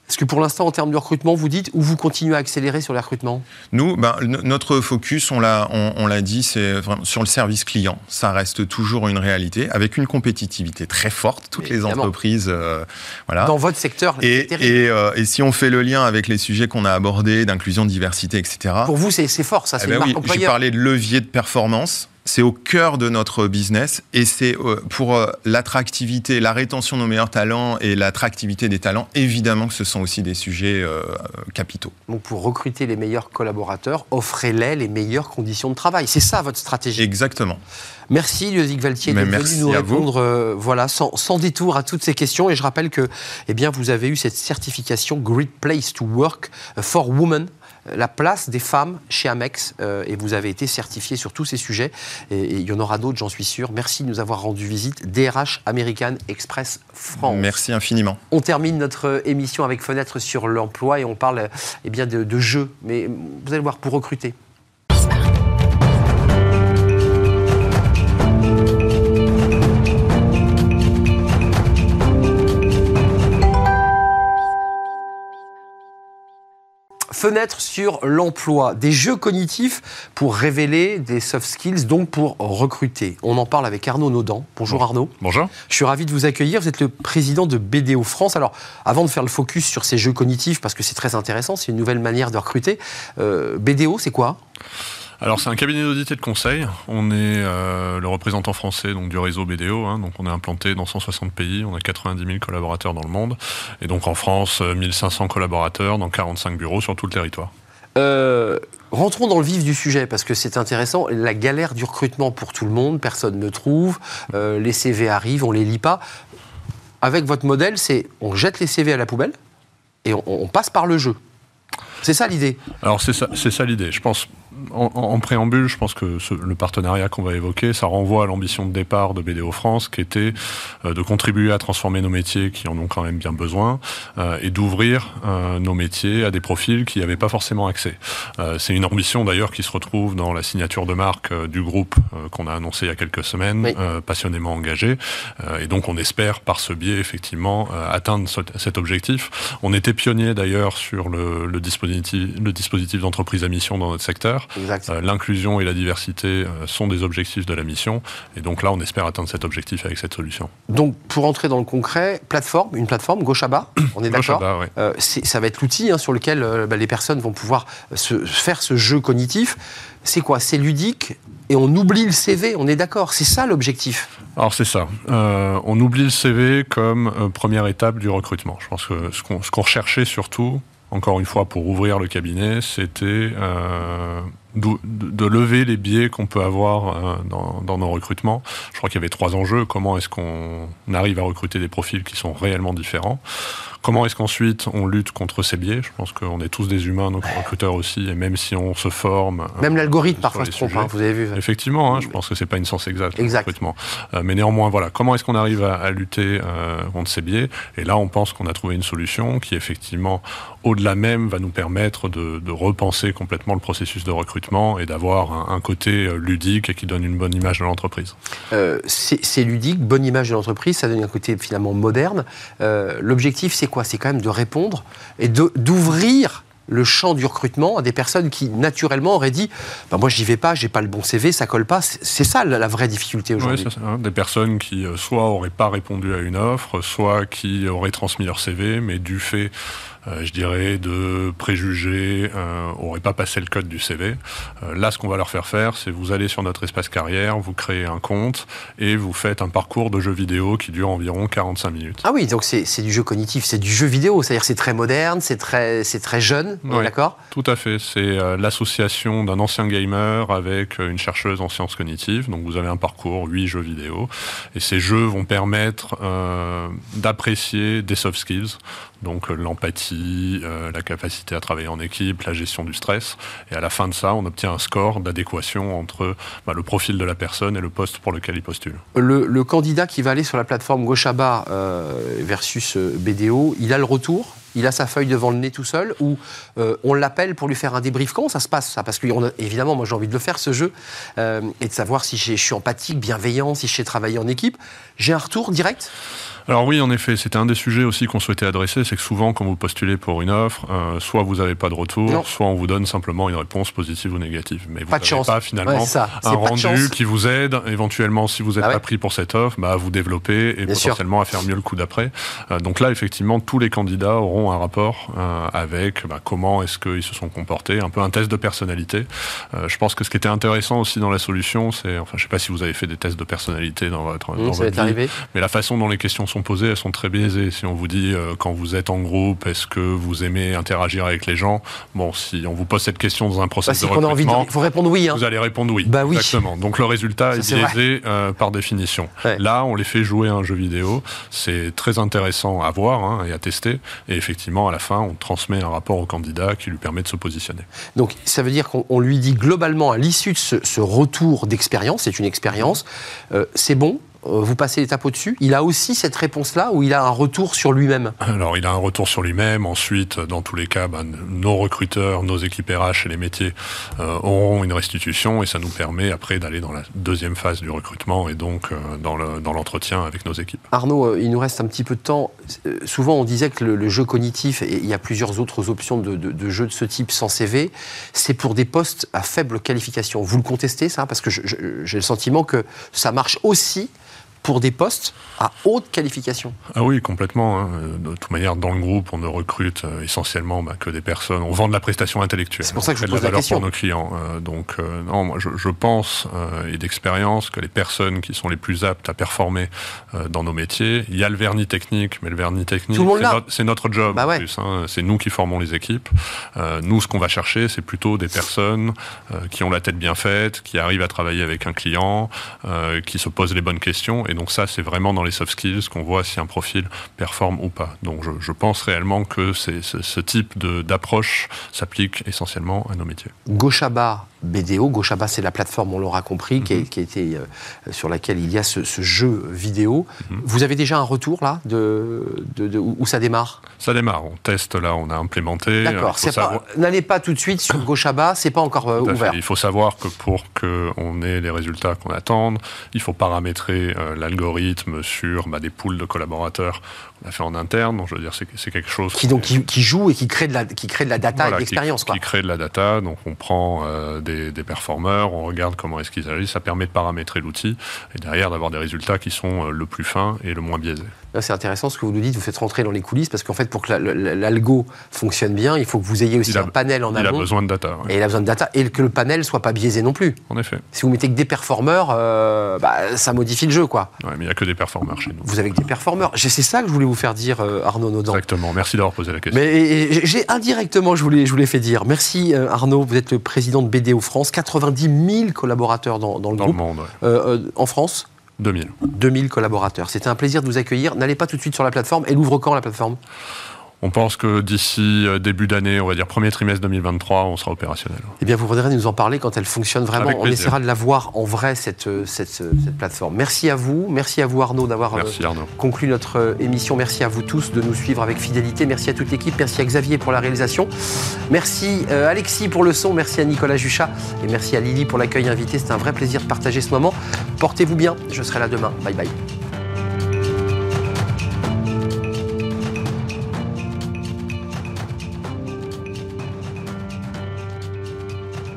A: est-ce que pour l'instant, en termes de recrutement, vous dites ou vous continuez à accélérer sur les recrutements?
D: Nous, ben, notre focus, on l'a, on, dit, c'est sur le service client. Ça reste toujours une réalité, avec une compétitivité très forte. Toutes les entreprises, euh, voilà.
A: Dans votre secteur,
D: et, et, euh, et, si on fait le lien avec les sujets qu'on a abordés, d'inclusion, diversité, etc.
A: Pour vous, c'est, fort, ça. C'est eh ben
D: oui, J'ai parlé de levier de performance c'est au cœur de notre business et c'est euh, pour euh, l'attractivité, la rétention de nos meilleurs talents et l'attractivité des talents, évidemment que ce sont aussi des sujets euh, capitaux.
A: Donc pour recruter les meilleurs collaborateurs, offrez-les les meilleures conditions de travail. C'est ça votre stratégie.
D: Exactement.
A: Merci Ludovic Valtier d'être venu nous répondre voilà, sans, sans, détour à toutes ces questions. Et je rappelle que eh bien, vous avez eu cette certification Great Place to Work for Women la place des femmes chez Amex euh, et vous avez été certifié sur tous ces sujets et, il y en aura d'autres, j'en suis sûr. Merci de nous avoir rendu visite. DRH American Express France.
D: Merci infiniment.
A: On termine notre émission avec Fenêtre sur l'emploi et on parle eh bien, de, de jeux. Mais vous allez voir, pour recruter, Fenêtre sur l'emploi, des jeux cognitifs pour révéler des soft skills, donc pour recruter. On en parle avec Arnaud Naudan. Bonjour Arnaud.
E: Bonjour.
A: Je suis ravi de vous accueillir. Vous êtes le président de BDO France. Alors, avant de faire le focus sur ces jeux cognitifs, parce que c'est très intéressant, c'est une nouvelle manière de recruter, euh, BDO, c'est quoi?
E: Alors c'est un cabinet d'audit et de conseil. On est euh, le représentant français donc du réseau BDO. Hein. donc on est implanté dans 160 pays. On a 90 000 collaborateurs dans le monde. Et donc en France, 1500 euh, collaborateurs dans 45 bureaux sur tout le territoire.
A: Euh, rentrons dans le vif du sujet parce que c'est intéressant. La galère du recrutement pour tout le monde, personne ne trouve. les CV arrivent, on les lit pas. Avec votre modèle, c'est on jette les CV à la poubelle et on passe par le jeu. C'est ça l'idée?
E: Alors c'est ça, c'est ça l'idée. Je pense en, préambule, je pense que le partenariat qu'on va évoquer, ça renvoie à l'ambition de départ de BDO France, qui était euh, de contribuer à transformer nos métiers qui en ont quand même bien besoin, euh, et d'ouvrir euh, nos métiers à des profils qui n'y avaient pas forcément accès. c'est une ambition d'ailleurs qui se retrouve dans la signature de marque du groupe qu'on a annoncé il y a quelques semaines, passionnément engagé, et donc on espère par ce biais effectivement atteindre cet objectif. On était pionnier d'ailleurs sur le, le dispositif, le dispositif d'entreprise à mission dans notre secteur. Euh, l'inclusion et la diversité euh, sont des objectifs de la mission. Et donc là, on espère atteindre cet objectif avec cette solution.
A: Donc, pour entrer dans le concret, plateforme, une plateforme, Gochaba, on est d'accord euh, Ça va être l'outil hein, sur lequel bah, les personnes vont pouvoir se, faire ce jeu cognitif. C'est quoi? C'est ludique et on oublie le CV, on est d'accord, c'est ça l'objectif?
E: Alors c'est ça, on oublie le CV comme première étape du recrutement. Je pense que ce qu'on recherchait surtout, encore une fois, pour ouvrir le cabinet, c'était euh, de, lever les biais qu'on peut avoir euh, dans, dans, nos recrutements. Je crois qu'il y avait trois enjeux. Comment est-ce qu'on arrive à recruter des profils qui sont réellement différents? Comment est-ce qu'ensuite on lutte contre ces biais? Je pense qu'on est tous des humains, nos recruteurs aussi, et même si on se forme.
A: Euh, même l'algorithme parfois se trompe, hein, vous avez vu.
E: Effectivement, hein, je pense que c'est pas une science exacte,
A: exact.
E: Euh, mais néanmoins, voilà, comment est-ce qu'on arrive à, lutter contre ces biais? Et là, on pense qu'on a trouvé une solution qui, effectivement, au-delà même, va nous permettre de, de repenser complètement le processus de recrutement et d'avoir un, côté euh, ludique et qui donne une bonne image de l'entreprise.
A: Euh, c'est ludique, bonne image de l'entreprise, ça donne un côté finalement moderne. Euh, l'objectif, c'est quoi C'est quand même de répondre et d'ouvrir le champ du recrutement à des personnes qui naturellement auraient dit bah, moi j'y vais pas, j'ai pas le bon CV, ça colle pas. C'est ça la, vraie difficulté aujourd'hui.
E: Oui, hein. des personnes qui soit auraient pas répondu à une offre, soit qui auraient transmis leur CV, mais du fait euh, je dirais, de préjugés, euh, n'auraient pas passé le code du CV. Euh, là, ce qu'on va leur faire faire, c'est vous allez sur notre espace carrière, vous créez un compte et vous faites un parcours de jeu vidéo qui dure environ 45 minutes.
A: Ah oui, donc c'est du jeu cognitif, c'est du jeu vidéo, c'est-à-dire c'est très moderne, c'est très, très jeune, d'accord?
E: Tout à fait, c'est l'association d'un ancien gamer avec une chercheuse en sciences cognitives, donc vous avez un parcours, 8 jeux vidéo, et ces jeux vont permettre d'apprécier des soft skills, donc l'empathie, la capacité à travailler en équipe, la gestion du stress. Et à la fin de ça, on obtient un score d'adéquation entre bah, le profil de la personne et le poste pour lequel il postule.
A: Le, candidat qui va aller sur la plateforme Gochaba versus BDO, il a le retour? Il a sa feuille devant le nez tout seul, ou euh, on l'appelle pour lui faire un débrief. Comment ça se passe ça? Parce que évidemment, moi j'ai envie de le faire ce jeu, euh, et de savoir si je suis empathique, bienveillant, si je sais travailler en équipe. J'ai un retour direct?
E: Alors oui, en effet, c'était un des sujets aussi qu'on souhaitait adresser, c'est que souvent quand vous postulez pour une offre, euh, soit vous n'avez pas de retour, soit on vous donne simplement une réponse positive ou négative. Mais vous n'avez pas finalement un rendu qui vous aide. Éventuellement, si vous n'êtes bah pas pris pour cette offre, bah, à vous développer et potentiellement à faire mieux le coup d'après. Euh, donc là, effectivement, tous les candidats auront un rapport euh, avec bah, comment est-ce qu'ils se sont comportés, un peu un test de personnalité. je pense que ce qui était intéressant aussi dans la solution, c'est, enfin, je ne sais pas si vous avez fait des tests de personnalité dans votre, dans votre vie, mais la façon dont les questions sont posées, elles sont très biaisées. Si on vous dit euh, quand vous êtes en groupe, est-ce que vous aimez interagir avec les gens? Bon, si on vous pose cette question dans un processus bah, de recrutement,
A: il faut répondre oui. Hein.
E: Vous allez répondre oui.
A: Bah oui.
E: Exactement. Donc le résultat est biaisé euh, par définition. Là, on les fait jouer à un jeu vidéo. C'est très intéressant à voir hein, et à tester. Et effectivement, à la fin, on transmet un rapport au candidat qui lui permet de se positionner.
A: Donc ça veut dire qu'on lui dit globalement à l'issue de ce, retour d'expérience, c'est une expérience, euh, c'est bon, vous passez l'étape au-dessus, il a aussi cette réponse-là où il a un retour sur lui-même
E: Alors, il a un retour sur lui-même. Ensuite, dans tous les cas, ben, nos recruteurs, nos équipes RH et les métiers euh, auront une restitution et ça nous permet après d'aller dans la deuxième phase du recrutement et donc euh, dans l'entretien avec nos équipes.
A: Arnaud, il nous reste un petit peu de temps. souvent, on disait que le, jeu cognitif, et il y a plusieurs autres options de, de jeux de ce type sans CV, c'est pour des postes à faible qualification. Vous le contestez, ça? Parce que j'ai le sentiment que ça marche aussi pour des postes à haute qualification.
E: Ah oui, complètement. Hein. De toute manière, dans le groupe, on ne recrute euh, essentiellement bah, que des personnes. On vend de la prestation intellectuelle.
A: C'est pour ça que je
E: pose
A: la,
E: question. pour nos clients. Euh, donc, euh, non, moi, je, je pense et d'expérience que les personnes qui sont les plus aptes à performer dans nos métiers, il y a le vernis technique, mais le vernis technique, c'est notre, job. Bah ouais. hein. C'est nous qui formons les équipes. nous, ce qu'on va chercher, c'est plutôt des personnes qui ont la tête bien faite, qui arrivent à travailler avec un client, qui se posent les bonnes questions et donc ça, c'est vraiment dans les soft skills qu'on voit si un profil performe ou pas. Donc je, pense réellement que ce type d'approche s'applique essentiellement à nos métiers.
A: Gauchaba BDO. Gauchaba, c'est la plateforme, on l'aura compris, qui, qui, était, euh, sur laquelle il y a ce, jeu vidéo. Mhm. Vous avez déjà un retour là de, de, où ça démarre?
E: Ça démarre. On teste là, on a implémenté.
A: D'accord. N'allez pas tout de suite sur Gauchaba, c'est pas encore euh, ouvert.
E: Il faut savoir que pour qu'on ait les résultats qu'on attend, il faut paramétrer euh, l'algorithme sur bah, des poules de collaborateurs qu'on a fait en interne. Donc je veux dire, c'est quelque chose
A: qui, donc qui, joue et qui crée de la qui crée de la data et de l'expérience.
E: Qui, qui, crée de la data. Donc on prend des, performeurs, on regarde comment est-ce qu'ils agissent, ça permet de paramétrer l'outil et derrière d'avoir des résultats qui sont euh, le plus fins et le moins biaisés.
A: C'est intéressant ce que vous nous dites, vous faites rentrer dans les coulisses parce qu'en fait, pour que l'algo fonctionne bien, il faut que vous ayez aussi un panel en amont.
E: Il a besoin de data.
A: Et il a besoin de data et que le panel soit pas biaisé non plus.
E: En effet.
A: Si vous mettez que des performeurs, euh, bah, ça modifie le jeu, quoi.
E: Ouais, mais il n'y a que des performeurs chez nous.
A: Vous avez que des performeurs. C'est ça que je voulais vous faire dire, euh, Arnaud Naudan.
E: Exactement. Merci d'avoir posé la question.
A: Mais j'ai indirectement, je vous l'ai fait dire. Merci Arnaud. Vous êtes le président de BDO France. 90 000 collaborateurs dans, dans le
E: dans
A: groupe.
E: Le monde,
A: en France
E: 2000.
A: 2000 collaborateurs. C'était un plaisir de vous accueillir. N'allez pas tout de suite sur la plateforme. Elle ouvre quand la plateforme?
E: On pense que d'ici euh, début d'année, on va dire premier trimestre 2023, on sera opérationnel.
A: Eh bien, vous voudrez nous en parler quand elle fonctionne vraiment. On essaiera de la voir en vrai, cette, euh, cette, euh, cette, plateforme. Merci à vous. Merci à vous, Arnaud, d'avoir conclu notre émission. Merci à vous tous de nous suivre avec fidélité. Merci à toute l'équipe. Merci à Xavier pour la réalisation. Merci Alexis pour le son. Merci à Nicolas Juchat. Et merci à Lily pour l'accueil invité. C'était un vrai plaisir de partager ce moment. Portez-vous bien. Je serai là demain. Bye bye.